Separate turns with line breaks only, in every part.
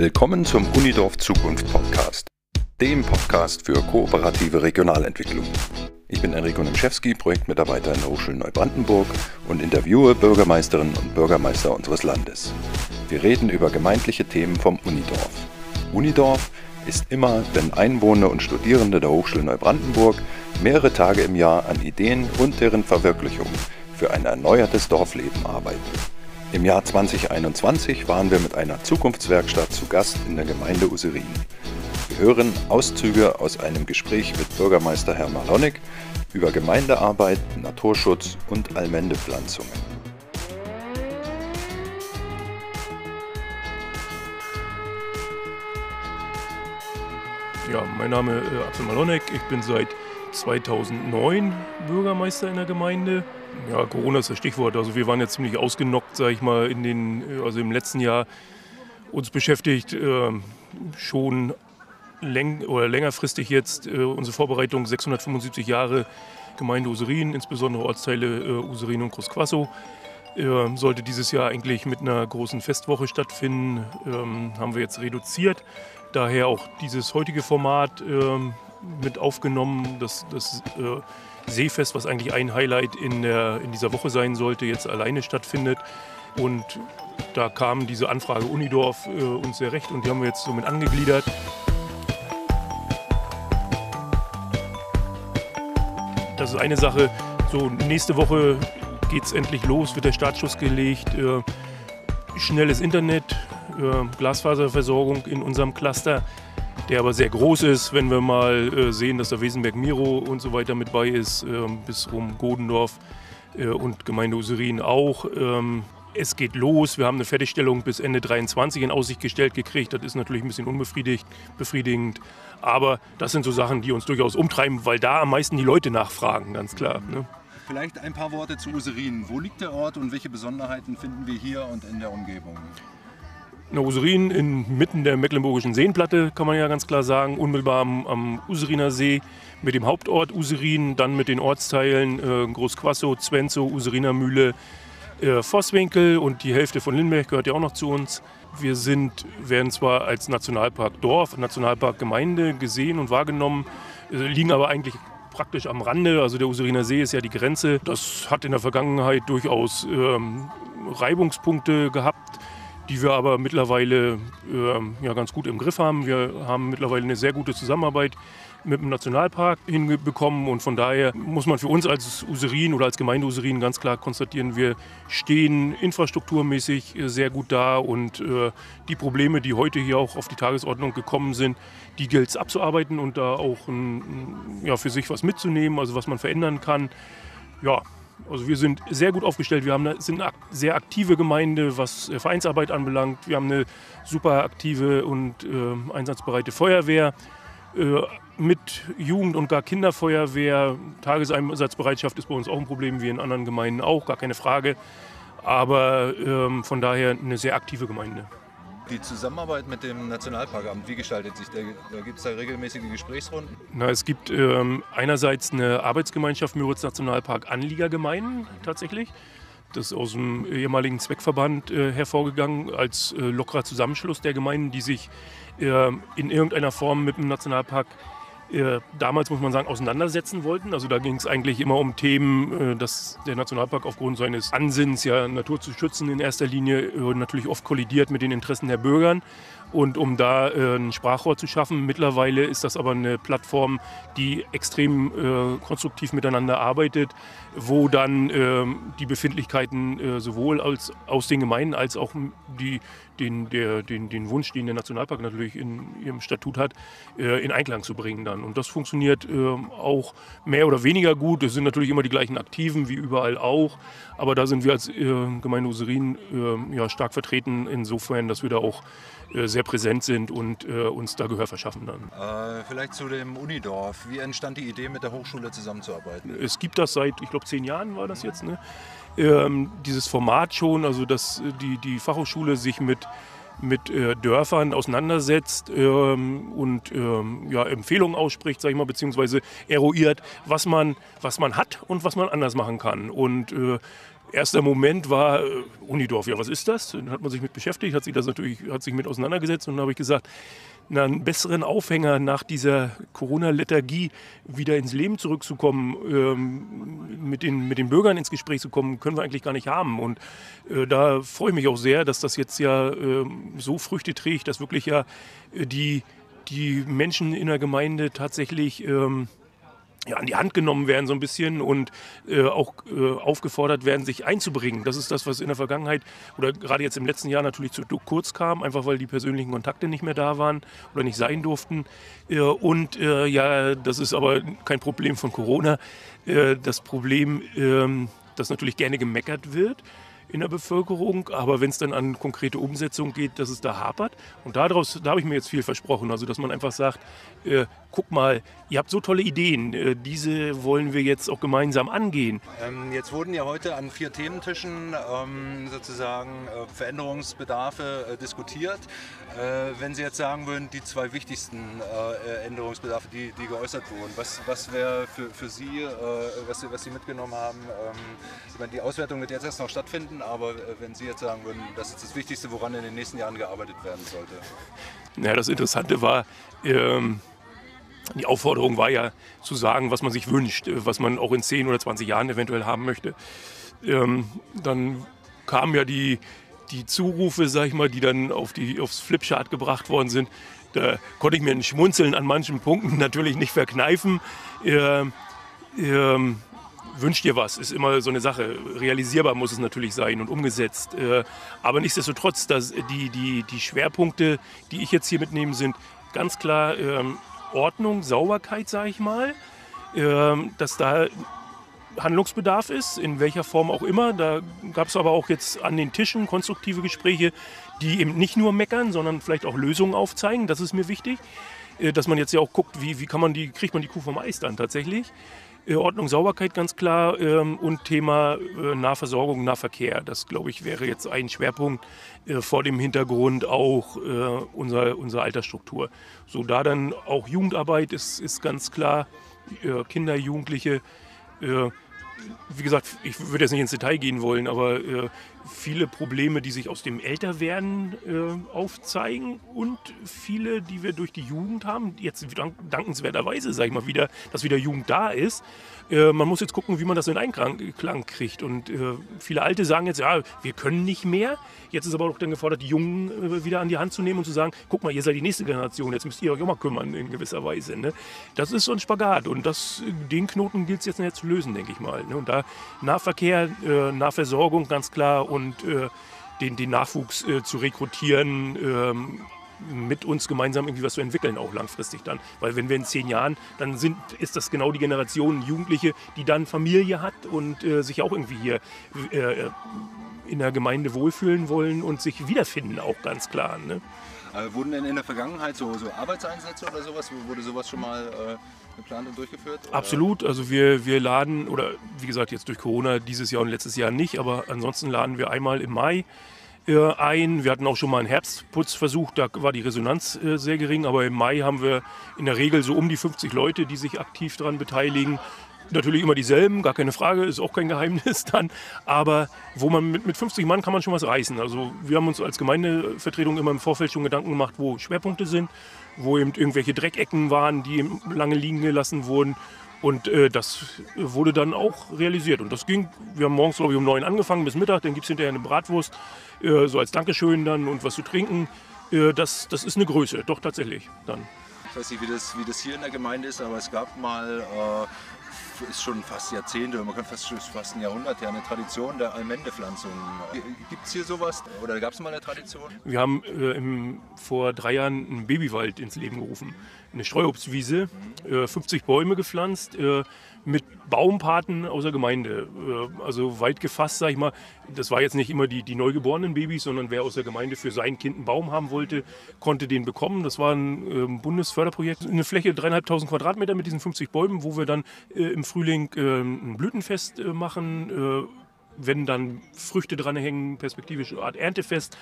Willkommen zum Unidorf Zukunft Podcast, dem Podcast für kooperative Regionalentwicklung. Ich bin Enrico Nemschewski, Projektmitarbeiter in der Hochschule Neubrandenburg und interviewe Bürgermeisterinnen und Bürgermeister unseres Landes. Wir reden über gemeindliche Themen vom Unidorf. Unidorf ist immer, wenn Einwohner und Studierende der Hochschule Neubrandenburg mehrere Tage im Jahr an Ideen und deren Verwirklichung für ein erneuertes Dorfleben arbeiten. Im Jahr 2021 waren wir mit einer Zukunftswerkstatt zu Gast in der Gemeinde Userin. Wir hören Auszüge aus einem Gespräch mit Bürgermeister Herr Malonik über Gemeindearbeit, Naturschutz und Allmendepflanzungen.
Ja, mein Name ist äh, Axel Malonek. Ich bin seit 2009 Bürgermeister in der Gemeinde. Ja, Corona ist das Stichwort. Also wir waren jetzt ziemlich ausgenockt, sage ich mal, in den, also im letzten Jahr uns beschäftigt äh, schon läng oder längerfristig jetzt äh, unsere Vorbereitung 675 Jahre Gemeinde Userin, insbesondere Ortsteile äh, Userin und Großquasso. Äh, sollte dieses Jahr eigentlich mit einer großen Festwoche stattfinden, ähm, haben wir jetzt reduziert. Daher auch dieses heutige Format ähm, mit aufgenommen, das, das äh, Seefest, was eigentlich ein Highlight in, der, in dieser Woche sein sollte, jetzt alleine stattfindet. Und da kam diese Anfrage Unidorf äh, uns sehr recht und die haben wir jetzt somit angegliedert. Das ist eine Sache. So, nächste Woche geht es endlich los, wird der Startschuss gelegt. Äh, schnelles Internet, äh, Glasfaserversorgung in unserem Cluster der aber sehr groß ist, wenn wir mal äh, sehen, dass der Wesenberg Miro und so weiter mit bei ist, äh, bis rum Godendorf äh, und Gemeinde Userin auch. Ähm, es geht los. Wir haben eine Fertigstellung bis Ende 23 in Aussicht gestellt gekriegt. Das ist natürlich ein bisschen unbefriedigend. Aber das sind so Sachen, die uns durchaus umtreiben, weil da am meisten die Leute nachfragen, ganz klar. Ne?
Vielleicht ein paar Worte zu Userin. Wo liegt der Ort und welche Besonderheiten finden wir hier und in der Umgebung?
Na, Userin inmitten der Mecklenburgischen Seenplatte, kann man ja ganz klar sagen, unmittelbar am, am Useriner See mit dem Hauptort Userin, dann mit den Ortsteilen äh, Großquasso, Zwenzow, Useriner Mühle, äh, Vosswinkel und die Hälfte von Lindberg gehört ja auch noch zu uns. Wir sind, werden zwar als Nationalpark Dorf, Nationalpark Gemeinde gesehen und wahrgenommen, äh, liegen aber eigentlich praktisch am Rande. Also der Useriner See ist ja die Grenze. Das hat in der Vergangenheit durchaus ähm, Reibungspunkte gehabt die wir aber mittlerweile äh, ja, ganz gut im Griff haben. Wir haben mittlerweile eine sehr gute Zusammenarbeit mit dem Nationalpark hinbekommen und von daher muss man für uns als Userin oder als Gemeinde Userin ganz klar konstatieren, wir stehen infrastrukturmäßig sehr gut da und äh, die Probleme, die heute hier auch auf die Tagesordnung gekommen sind, die gilt es abzuarbeiten und da auch ein, ja, für sich was mitzunehmen, also was man verändern kann. Ja, also wir sind sehr gut aufgestellt. Wir haben eine, sind eine sehr aktive Gemeinde, was äh, Vereinsarbeit anbelangt. Wir haben eine super aktive und äh, einsatzbereite Feuerwehr äh, mit Jugend- und gar Kinderfeuerwehr. Tageseinsatzbereitschaft ist bei uns auch ein Problem, wie in anderen Gemeinden auch, gar keine Frage. Aber ähm, von daher eine sehr aktive Gemeinde.
Die Zusammenarbeit mit dem Nationalparkamt, wie gestaltet sich der? Da gibt es da regelmäßige Gesprächsrunden?
Na, es gibt ähm, einerseits eine Arbeitsgemeinschaft Müritz Nationalpark Anliegergemeinden tatsächlich. Das ist aus dem ehemaligen Zweckverband äh, hervorgegangen als äh, lockerer Zusammenschluss der Gemeinden, die sich äh, in irgendeiner Form mit dem Nationalpark äh, damals, muss man sagen, auseinandersetzen wollten. Also da ging es eigentlich immer um Themen, äh, dass der Nationalpark aufgrund seines Ansinns, ja Natur zu schützen in erster Linie, äh, natürlich oft kollidiert mit den Interessen der Bürger. Und um da äh, ein Sprachrohr zu schaffen, mittlerweile ist das aber eine Plattform, die extrem äh, konstruktiv miteinander arbeitet, wo dann äh, die Befindlichkeiten äh, sowohl als, aus den Gemeinden als auch die, den, der, den, den Wunsch, den der Nationalpark natürlich in ihrem Statut hat, äh, in Einklang zu bringen dann. Und das funktioniert äh, auch mehr oder weniger gut. Es sind natürlich immer die gleichen Aktiven wie überall auch, aber da sind wir als Gemeinde Userin ja, stark vertreten insofern, dass wir da auch äh, sehr präsent sind und äh, uns da Gehör verschaffen dann.
Äh, vielleicht zu dem Unidorf. Wie entstand die Idee, mit der Hochschule zusammenzuarbeiten?
Es gibt das seit, ich glaube, zehn Jahren war das jetzt, ne? Ähm, dieses Format schon, also dass die, die Fachhochschule sich mit mit äh, Dörfern auseinandersetzt ähm, und ähm, ja, Empfehlungen ausspricht, sag ich mal, beziehungsweise eruiert, was man, was man hat und was man anders machen kann. Und äh, erster Moment war äh, Unidorf, ja, was ist das? Dann hat man sich mit beschäftigt, hat sich das natürlich hat sich mit auseinandergesetzt und dann habe ich gesagt, na, einen besseren Aufhänger nach dieser Corona-Lethargie wieder ins Leben zurückzukommen, ähm, mit, den, mit den Bürgern ins Gespräch zu kommen, können wir eigentlich gar nicht haben. Und äh, da freue ich mich auch sehr, dass das jetzt ja äh, so Früchte trägt, dass wirklich ja äh, die, die Menschen in der Gemeinde tatsächlich ähm, ja, an die Hand genommen werden so ein bisschen und äh, auch äh, aufgefordert werden, sich einzubringen. Das ist das, was in der Vergangenheit oder gerade jetzt im letzten Jahr natürlich zu kurz kam, einfach weil die persönlichen Kontakte nicht mehr da waren oder nicht sein durften. Äh, und äh, ja, das ist aber kein Problem von Corona. Äh, das Problem, ähm, dass natürlich gerne gemeckert wird in der Bevölkerung, aber wenn es dann an konkrete Umsetzung geht, dass es da hapert. Und daraus, da habe ich mir jetzt viel versprochen, also dass man einfach sagt, äh, guck mal, ihr habt so tolle Ideen, äh, diese wollen wir jetzt auch gemeinsam angehen.
Ähm, jetzt wurden ja heute an vier Thementischen ähm, sozusagen äh, Veränderungsbedarfe äh, diskutiert. Äh, wenn Sie jetzt sagen würden, die zwei wichtigsten äh, Änderungsbedarfe, die, die geäußert wurden, was, was wäre für, für Sie, was, Sie, was Sie mitgenommen haben? Ähm, die Auswertung wird jetzt erst noch stattfinden, aber wenn Sie jetzt sagen würden, das ist das Wichtigste, woran in den nächsten Jahren gearbeitet werden sollte.
Ja, das Interessante war, ähm, die Aufforderung war ja zu sagen, was man sich wünscht, äh, was man auch in 10 oder 20 Jahren eventuell haben möchte. Ähm, dann kamen ja die, die Zurufe, sag ich mal, die dann auf die, aufs Flipchart gebracht worden sind. Da konnte ich mir ein Schmunzeln an manchen Punkten natürlich nicht verkneifen. Ähm, ähm, wünscht dir was, ist immer so eine Sache. Realisierbar muss es natürlich sein und umgesetzt. Äh, aber nichtsdestotrotz, dass die, die, die Schwerpunkte, die ich jetzt hier mitnehme, sind ganz klar ähm, Ordnung, Sauberkeit, sage ich mal, ähm, dass da Handlungsbedarf ist, in welcher Form auch immer. Da gab es aber auch jetzt an den Tischen konstruktive Gespräche, die eben nicht nur meckern, sondern vielleicht auch Lösungen aufzeigen. Das ist mir wichtig, äh, dass man jetzt ja auch guckt, wie, wie kann man die, kriegt man die Kuh vom Eis dann tatsächlich. Äh, Ordnung, Sauberkeit ganz klar ähm, und Thema äh, Nahversorgung, Nahverkehr. Das, glaube ich, wäre jetzt ein Schwerpunkt äh, vor dem Hintergrund auch äh, unserer, unserer Altersstruktur. So da dann auch Jugendarbeit ist, ist ganz klar, äh, Kinder, Jugendliche. Äh, wie gesagt, ich würde jetzt nicht ins Detail gehen wollen, aber viele Probleme, die sich aus dem Älterwerden äh, aufzeigen und viele, die wir durch die Jugend haben, jetzt dankenswerterweise, sage ich mal wieder, dass wieder Jugend da ist. Äh, man muss jetzt gucken, wie man das in Einklang kriegt. Und äh, viele Alte sagen jetzt, ja, wir können nicht mehr. Jetzt ist aber auch dann gefordert, die Jungen äh, wieder an die Hand zu nehmen und zu sagen, guck mal, ihr seid die nächste Generation, jetzt müsst ihr euch auch mal kümmern in gewisser Weise. Ne? Das ist so ein Spagat und das, den Knoten gilt es jetzt nicht zu lösen, denke ich mal. Ne? Und da Nahverkehr, äh, Nahversorgung ganz klar und äh, den, den Nachwuchs äh, zu rekrutieren, ähm, mit uns gemeinsam irgendwie was zu entwickeln, auch langfristig dann. Weil wenn wir in zehn Jahren, dann sind, ist das genau die Generation Jugendliche, die dann Familie hat und äh, sich auch irgendwie hier äh, in der Gemeinde wohlfühlen wollen und sich wiederfinden, auch ganz klar. Ne?
Äh, wurden denn in der Vergangenheit so, so Arbeitseinsätze oder sowas, wurde sowas schon mal äh, geplant und durchgeführt?
Oder? Absolut, also wir, wir laden, oder wie gesagt jetzt durch Corona dieses Jahr und letztes Jahr nicht, aber ansonsten laden wir einmal im Mai äh, ein. Wir hatten auch schon mal einen Herbstputzversuch, da war die Resonanz äh, sehr gering, aber im Mai haben wir in der Regel so um die 50 Leute, die sich aktiv daran beteiligen. Natürlich immer dieselben, gar keine Frage, ist auch kein Geheimnis dann. Aber wo man mit, mit 50 Mann kann man schon was reißen. Also wir haben uns als Gemeindevertretung immer im Vorfeld schon Gedanken gemacht, wo Schwerpunkte sind, wo eben irgendwelche Dreckecken waren, die lange liegen gelassen wurden. Und äh, das wurde dann auch realisiert. Und das ging, wir haben morgens, glaube ich, um neun angefangen bis Mittag, dann gibt es hinterher eine Bratwurst, äh, so als Dankeschön dann und was zu trinken. Äh, das, das ist eine Größe, doch tatsächlich dann.
Ich weiß nicht, wie das, wie das hier in der Gemeinde ist, aber es gab mal äh, ist schon fast Jahrzehnte, man kann fast, fast ein Jahrhundert ja eine Tradition der Almendepflanzung. Gibt es hier sowas oder gab es mal eine Tradition?
Wir haben äh, im, vor drei Jahren einen Babywald ins Leben gerufen. Eine Streuobstwiese, äh, 50 Bäume gepflanzt, äh, mit Baumpaten aus der Gemeinde. Äh, also weit gefasst, sag ich mal. Das war jetzt nicht immer die, die neugeborenen Babys, sondern wer aus der Gemeinde für sein Kind einen Baum haben wollte, konnte den bekommen. Das war ein äh, Bundesförderprojekt. Eine Fläche dreieinhalbtausend Quadratmeter mit diesen 50 Bäumen, wo wir dann äh, im Frühling äh, ein Blütenfest äh, machen. Äh, wenn dann Früchte dran hängen, perspektivisch eine Art Erntefest.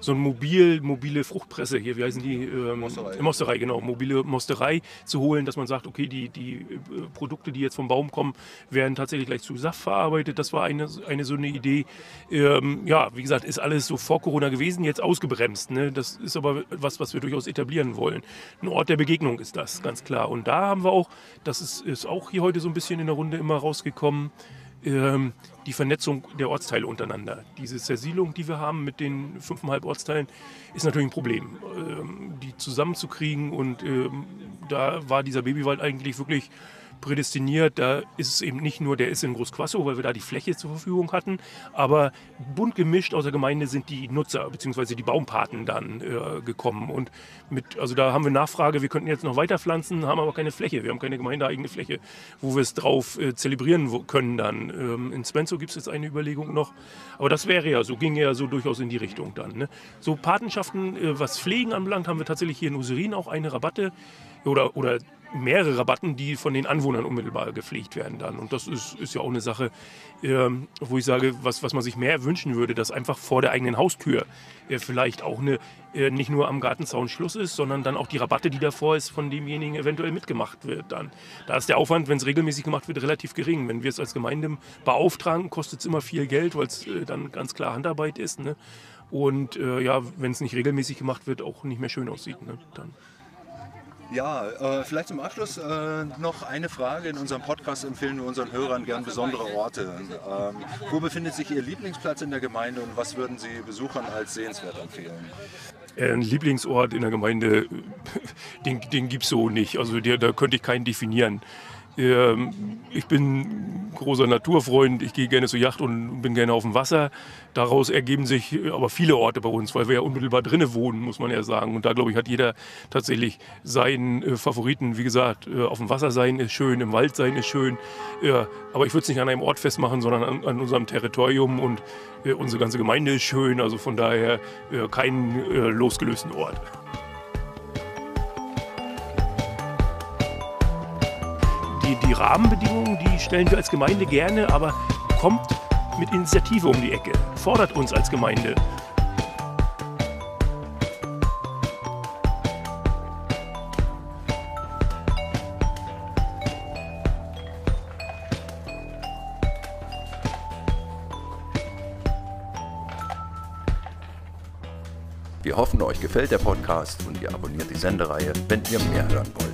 So ein mobil, mobile Fruchtpresse hier, wie heißen die? Ähm,
Mosterei.
Mosterei, genau, mobile Mosterei zu holen, dass man sagt, okay, die, die äh, Produkte, die jetzt vom Baum kommen, werden tatsächlich gleich zu Saft verarbeitet. Das war eine, eine so eine Idee. Ähm, ja, wie gesagt, ist alles so vor Corona gewesen, jetzt ausgebremst. Ne? Das ist aber was, was wir durchaus etablieren wollen. Ein Ort der Begegnung ist das, ganz klar. Und da haben wir auch, das ist, ist auch hier heute so ein bisschen in der Runde immer rausgekommen, ähm, die Vernetzung der Ortsteile untereinander. Diese Zersiedlung, die wir haben mit den fünfeinhalb Ortsteilen, ist natürlich ein Problem. Ähm, die zusammenzukriegen und ähm, da war dieser Babywald eigentlich wirklich prädestiniert. Da ist es eben nicht nur, der ist in Großquasso, weil wir da die Fläche zur Verfügung hatten, aber bunt gemischt aus der Gemeinde sind die Nutzer bzw. die Baumpaten dann äh, gekommen. Und mit, also da haben wir Nachfrage, wir könnten jetzt noch weiter pflanzen, haben aber keine Fläche. Wir haben keine gemeindeeigene Fläche, wo wir es drauf äh, zelebrieren können dann. Ähm, in Spenzo gibt es jetzt eine Überlegung noch. Aber das wäre ja so, ging ja so durchaus in die Richtung dann. Ne? So Patenschaften, äh, was Pflegen anbelangt, haben wir tatsächlich hier in Userin auch eine Rabatte oder, oder mehrere Rabatten, die von den Anwohnern unmittelbar gepflegt werden dann. Und das ist, ist ja auch eine Sache, ähm, wo ich sage, was, was man sich mehr wünschen würde, dass einfach vor der eigenen Haustür äh, vielleicht auch eine, äh, nicht nur am Gartenzaun Schluss ist, sondern dann auch die Rabatte, die davor ist, von demjenigen eventuell mitgemacht wird dann. Da ist der Aufwand, wenn es regelmäßig gemacht wird, relativ gering. Wenn wir es als Gemeinde beauftragen, kostet es immer viel Geld, weil es äh, dann ganz klar Handarbeit ist. Ne? Und äh, ja, wenn es nicht regelmäßig gemacht wird, auch nicht mehr schön aussieht. Ne? Dann.
Ja, äh, vielleicht zum Abschluss äh, noch eine Frage. In unserem Podcast empfehlen wir unseren Hörern gern besondere Orte. Ähm, wo befindet sich Ihr Lieblingsplatz in der Gemeinde und was würden Sie Besuchern als sehenswert empfehlen?
Äh, Ein Lieblingsort in der Gemeinde, den, den gibt es so nicht. Also der, da könnte ich keinen definieren. Ähm, ich bin großer Naturfreund, ich gehe gerne zur Yacht und bin gerne auf dem Wasser. Daraus ergeben sich aber viele Orte bei uns, weil wir ja unmittelbar drinnen wohnen, muss man ja sagen. Und da, glaube ich, hat jeder tatsächlich seinen äh, Favoriten. Wie gesagt, äh, auf dem Wasser sein ist schön, im Wald sein ist schön. Aber ich würde es nicht an einem Ort festmachen, sondern an, an unserem Territorium. Und äh, unsere ganze Gemeinde ist schön, also von daher keinen losgelösten Ort. Die, die Rahmenbedingungen, die stellen wir als Gemeinde gerne, aber kommt mit Initiative um die Ecke, fordert uns als Gemeinde.
Wir hoffen, euch gefällt der Podcast und ihr abonniert die Sendereihe, wenn ihr mehr hören wollt.